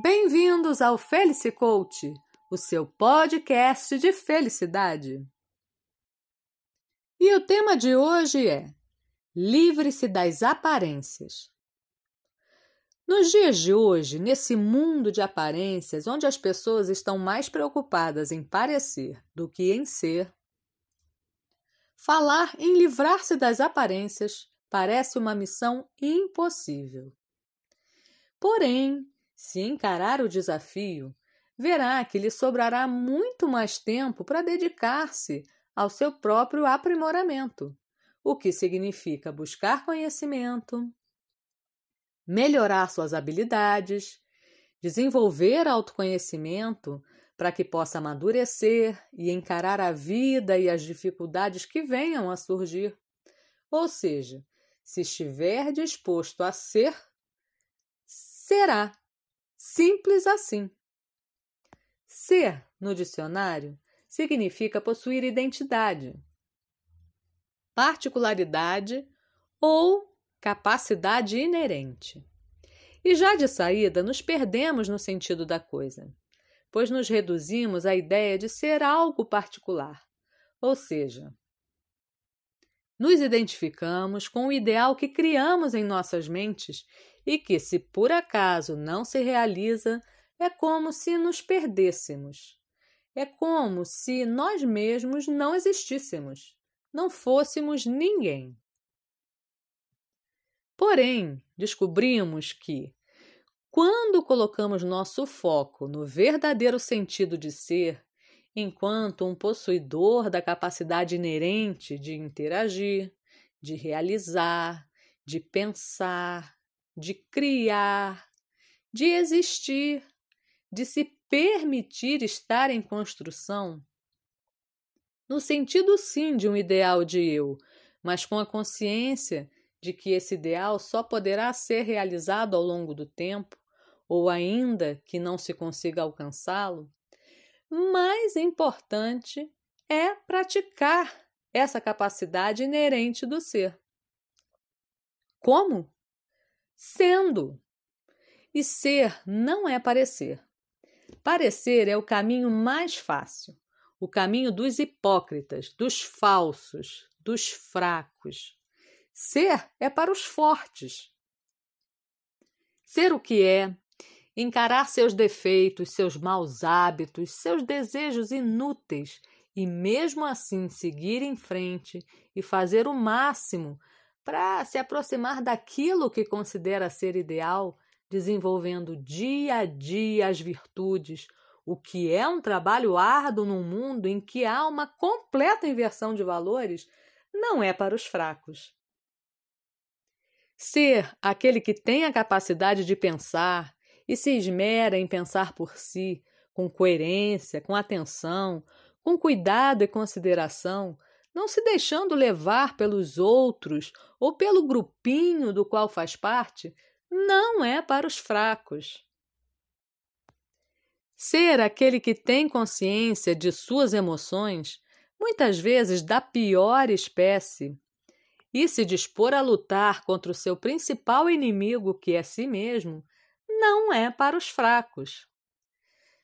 Bem-vindos ao Felice Coach, o seu podcast de felicidade. E o tema de hoje é Livre-se das aparências. Nos dias de hoje, nesse mundo de aparências, onde as pessoas estão mais preocupadas em parecer do que em ser, falar em livrar-se das aparências parece uma missão impossível. Porém, se encarar o desafio, verá que lhe sobrará muito mais tempo para dedicar-se ao seu próprio aprimoramento, o que significa buscar conhecimento, melhorar suas habilidades, desenvolver autoconhecimento para que possa amadurecer e encarar a vida e as dificuldades que venham a surgir. Ou seja, se estiver disposto a ser, será. Simples assim. Ser, no dicionário, significa possuir identidade, particularidade ou capacidade inerente. E já de saída nos perdemos no sentido da coisa, pois nos reduzimos à ideia de ser algo particular, ou seja, nos identificamos com o ideal que criamos em nossas mentes e que, se por acaso não se realiza, é como se nos perdêssemos. É como se nós mesmos não existíssemos, não fôssemos ninguém. Porém, descobrimos que, quando colocamos nosso foco no verdadeiro sentido de ser, enquanto um possuidor da capacidade inerente de interagir, de realizar, de pensar, de criar, de existir, de se permitir estar em construção, no sentido sim de um ideal de eu, mas com a consciência de que esse ideal só poderá ser realizado ao longo do tempo, ou ainda que não se consiga alcançá-lo, mais importante é praticar essa capacidade inerente do ser. Como? Sendo. E ser não é parecer. Parecer é o caminho mais fácil, o caminho dos hipócritas, dos falsos, dos fracos. Ser é para os fortes. Ser o que é, encarar seus defeitos, seus maus hábitos, seus desejos inúteis e mesmo assim seguir em frente e fazer o máximo para se aproximar daquilo que considera ser ideal, desenvolvendo dia a dia as virtudes, o que é um trabalho árduo num mundo em que há uma completa inversão de valores, não é para os fracos. Ser aquele que tem a capacidade de pensar, e se esmera em pensar por si, com coerência, com atenção, com cuidado e consideração, não se deixando levar pelos outros ou pelo grupinho do qual faz parte, não é para os fracos. Ser aquele que tem consciência de suas emoções, muitas vezes da pior espécie, e se dispor a lutar contra o seu principal inimigo, que é si mesmo, não é para os fracos.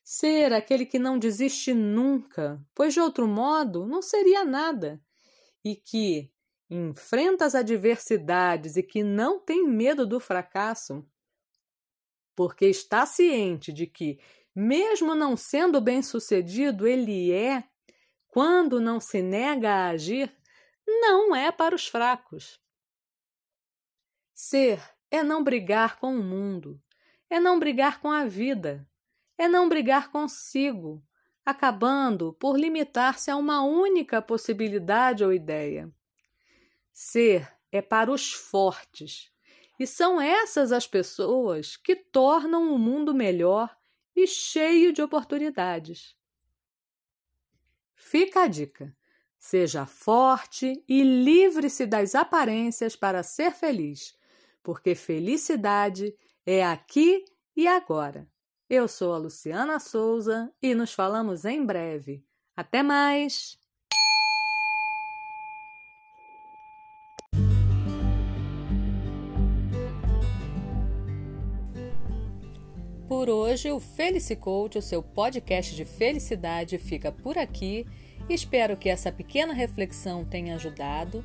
Ser aquele que não desiste nunca, pois de outro modo não seria nada, e que enfrenta as adversidades e que não tem medo do fracasso, porque está ciente de que, mesmo não sendo bem-sucedido, ele é, quando não se nega a agir, não é para os fracos. Ser é não brigar com o mundo, é não brigar com a vida, é não brigar consigo, acabando por limitar-se a uma única possibilidade ou ideia. Ser é para os fortes, e são essas as pessoas que tornam o mundo melhor e cheio de oportunidades. Fica a dica: seja forte e livre-se das aparências para ser feliz, porque felicidade é aqui e agora. Eu sou a Luciana Souza e nos falamos em breve. Até mais! Por hoje, o Felicicoach, o seu podcast de felicidade, fica por aqui. Espero que essa pequena reflexão tenha ajudado.